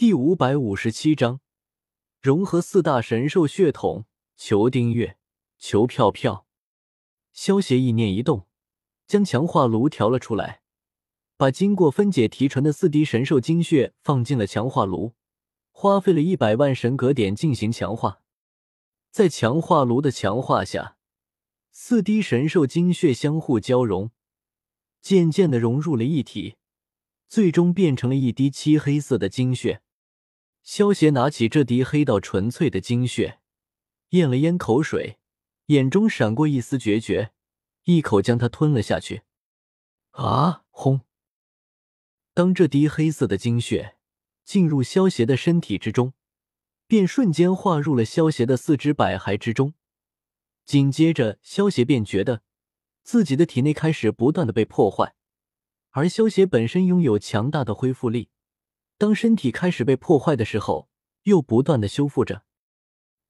第五百五十七章融合四大神兽血统。求订阅，求票票。萧协意念一动，将强化炉调了出来，把经过分解提纯的四滴神兽精血放进了强化炉，花费了一百万神格点进行强化。在强化炉的强化下，四滴神兽精血相互交融，渐渐的融入了一体，最终变成了一滴漆黑色的精血。萧协拿起这滴黑到纯粹的精血，咽了咽口水，眼中闪过一丝决绝，一口将它吞了下去。啊！轰！当这滴黑色的精血进入萧协的身体之中，便瞬间化入了萧协的四肢百骸之中。紧接着，萧协便觉得自己的体内开始不断的被破坏，而萧协本身拥有强大的恢复力。当身体开始被破坏的时候，又不断的修复着。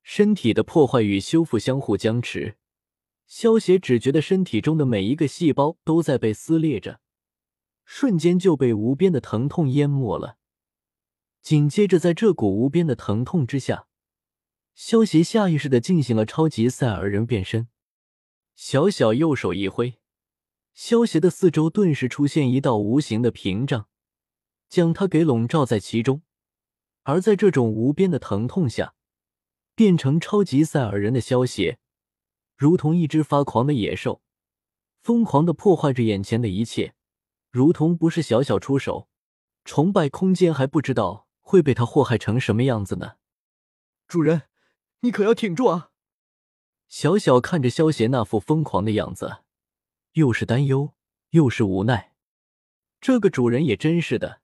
身体的破坏与修复相互僵持，萧协只觉得身体中的每一个细胞都在被撕裂着，瞬间就被无边的疼痛淹没了。紧接着，在这股无边的疼痛之下，萧协下意识的进行了超级赛尔人变身。小小右手一挥，萧协的四周顿时出现一道无形的屏障。将他给笼罩在其中，而在这种无边的疼痛下，变成超级赛尔人的萧协，如同一只发狂的野兽，疯狂的破坏着眼前的一切，如同不是小小出手，崇拜空间还不知道会被他祸害成什么样子呢。主人，你可要挺住啊！小小看着萧协那副疯狂的样子，又是担忧又是无奈。这个主人也真是的。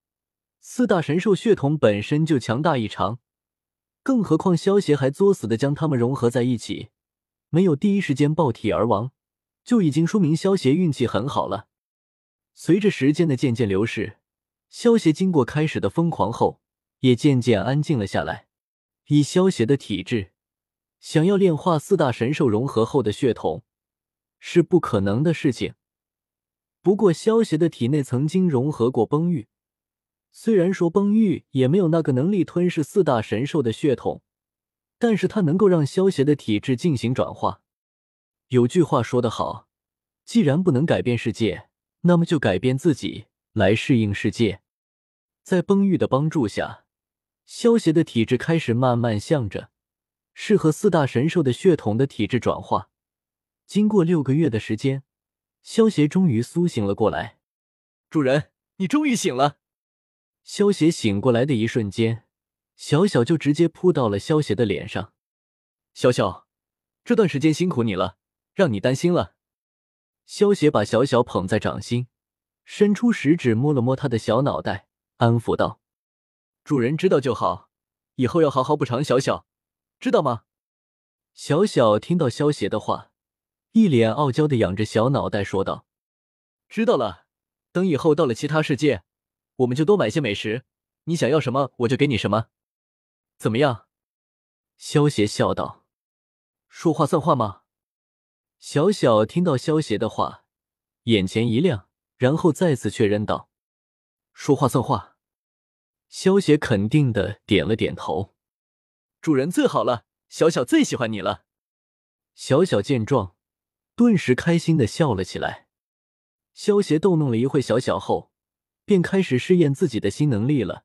四大神兽血统本身就强大异常，更何况萧协还作死的将它们融合在一起，没有第一时间爆体而亡，就已经说明萧协运气很好了。随着时间的渐渐流逝，萧协经过开始的疯狂后，也渐渐安静了下来。以萧协的体质，想要炼化四大神兽融合后的血统，是不可能的事情。不过，萧协的体内曾经融合过崩玉。虽然说崩玉也没有那个能力吞噬四大神兽的血统，但是他能够让萧协的体质进行转化。有句话说得好，既然不能改变世界，那么就改变自己来适应世界。在崩玉的帮助下，萧协的体质开始慢慢向着适合四大神兽的血统的体质转化。经过六个月的时间，萧协终于苏醒了过来。主人，你终于醒了。萧协醒过来的一瞬间，小小就直接扑到了萧协的脸上。小小，这段时间辛苦你了，让你担心了。萧协把小小捧在掌心，伸出食指摸了摸他的小脑袋，安抚道：“主人知道就好，以后要好好补偿小小，知道吗？”小小听到萧协的话，一脸傲娇的仰着小脑袋说道：“知道了，等以后到了其他世界。”我们就多买些美食，你想要什么我就给你什么，怎么样？萧邪笑道：“说话算话吗？”小小听到萧邪的话，眼前一亮，然后再次确认道：“说话算话。”萧邪肯定的点了点头：“主人最好了，小小最喜欢你了。”小小见状，顿时开心的笑了起来。萧邪逗弄了一会小小后。便开始试验自己的新能力了。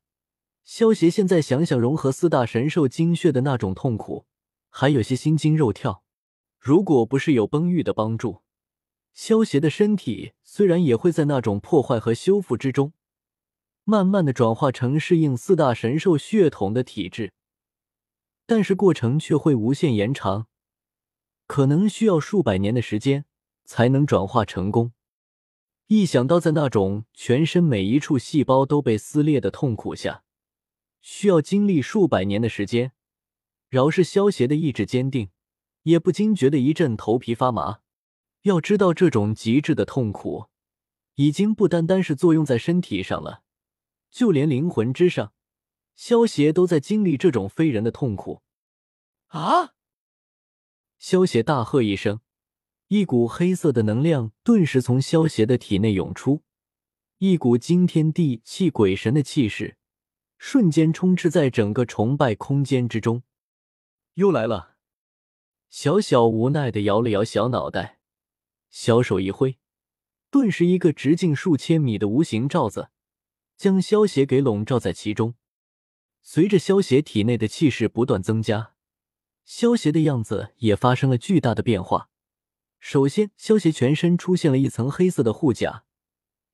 萧协现在想想融合四大神兽精血的那种痛苦，还有些心惊肉跳。如果不是有崩玉的帮助，萧协的身体虽然也会在那种破坏和修复之中，慢慢的转化成适应四大神兽血统的体质，但是过程却会无限延长，可能需要数百年的时间才能转化成功。一想到在那种全身每一处细胞都被撕裂的痛苦下，需要经历数百年的时间，饶是萧协的意志坚定，也不禁觉得一阵头皮发麻。要知道，这种极致的痛苦，已经不单单是作用在身体上了，就连灵魂之上，萧协都在经历这种非人的痛苦。啊！萧协大喝一声。一股黑色的能量顿时从萧邪的体内涌出，一股惊天地泣鬼神的气势瞬间充斥在整个崇拜空间之中。又来了，小小无奈的摇了摇小脑袋，小手一挥，顿时一个直径数千米的无形罩子将萧邪给笼罩在其中。随着萧邪体内的气势不断增加，萧邪的样子也发生了巨大的变化。首先，萧邪全身出现了一层黑色的护甲，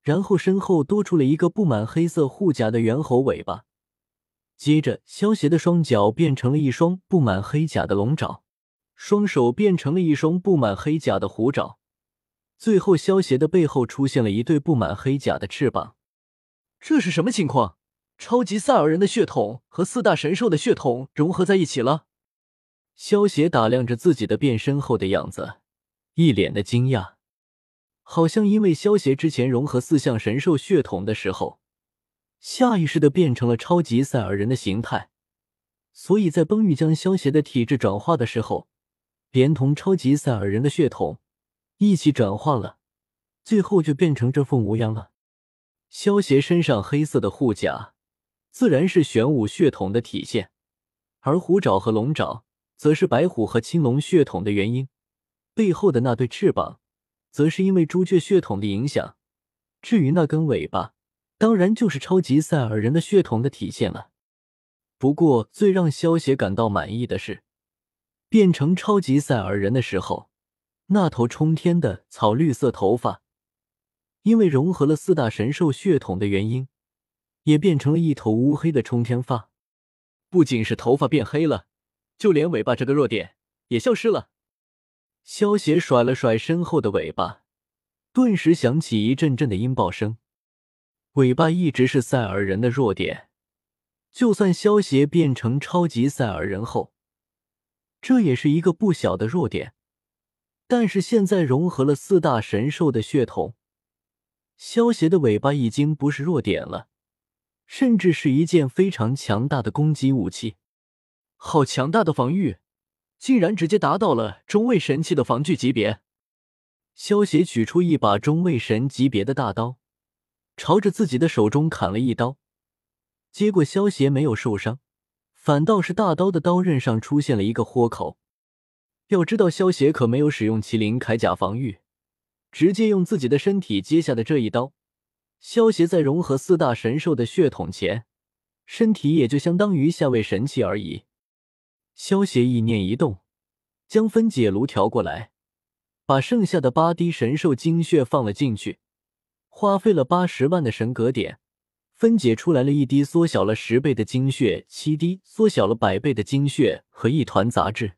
然后身后多出了一个布满黑色护甲的猿猴尾巴。接着，萧邪的双脚变成了一双布满黑甲的龙爪，双手变成了一双布满黑甲的虎爪。最后，萧邪的背后出现了一对布满黑甲的翅膀。这是什么情况？超级赛尔人的血统和四大神兽的血统融合在一起了。萧邪打量着自己的变身后的样子，一脸的惊讶，好像因为萧邪之前融合四象神兽血统的时候，下意识的变成了超级赛尔人的形态，所以在崩玉将萧邪的体质转化的时候，连同超级赛尔人的血统一起转化了，最后就变成这副模样了。萧邪身上黑色的护甲。自然是玄武血统的体现，而虎爪和龙爪则是白虎和青龙血统的原因。背后的那对翅膀，则是因为朱雀血统的影响。至于那根尾巴，当然就是超级赛尔人的血统的体现了。不过，最让萧邪感到满意的是，变成超级赛尔人的时候，那头冲天的草绿色头发，因为融合了四大神兽血统的原因。也变成了一头乌黑的冲天发，不仅是头发变黑了，就连尾巴这个弱点也消失了。萧邪甩了甩身后的尾巴，顿时响起一阵阵的音爆声。尾巴一直是赛尔人的弱点，就算萧邪变成超级赛尔人后，这也是一个不小的弱点。但是现在融合了四大神兽的血统，萧邪的尾巴已经不是弱点了。甚至是一件非常强大的攻击武器，好强大的防御，竟然直接达到了中位神器的防具级别。萧协取出一把中位神级别的大刀，朝着自己的手中砍了一刀，结果萧协没有受伤，反倒是大刀的刀刃上出现了一个豁口。要知道，萧协可没有使用麒麟铠甲防御，直接用自己的身体接下的这一刀。萧协在融合四大神兽的血统前，身体也就相当于下位神器而已。萧协意念一动，将分解炉调过来，把剩下的八滴神兽精血放了进去，花费了八十万的神格点，分解出来了一滴缩小了十倍的精血，七滴缩小了百倍的精血和一团杂质。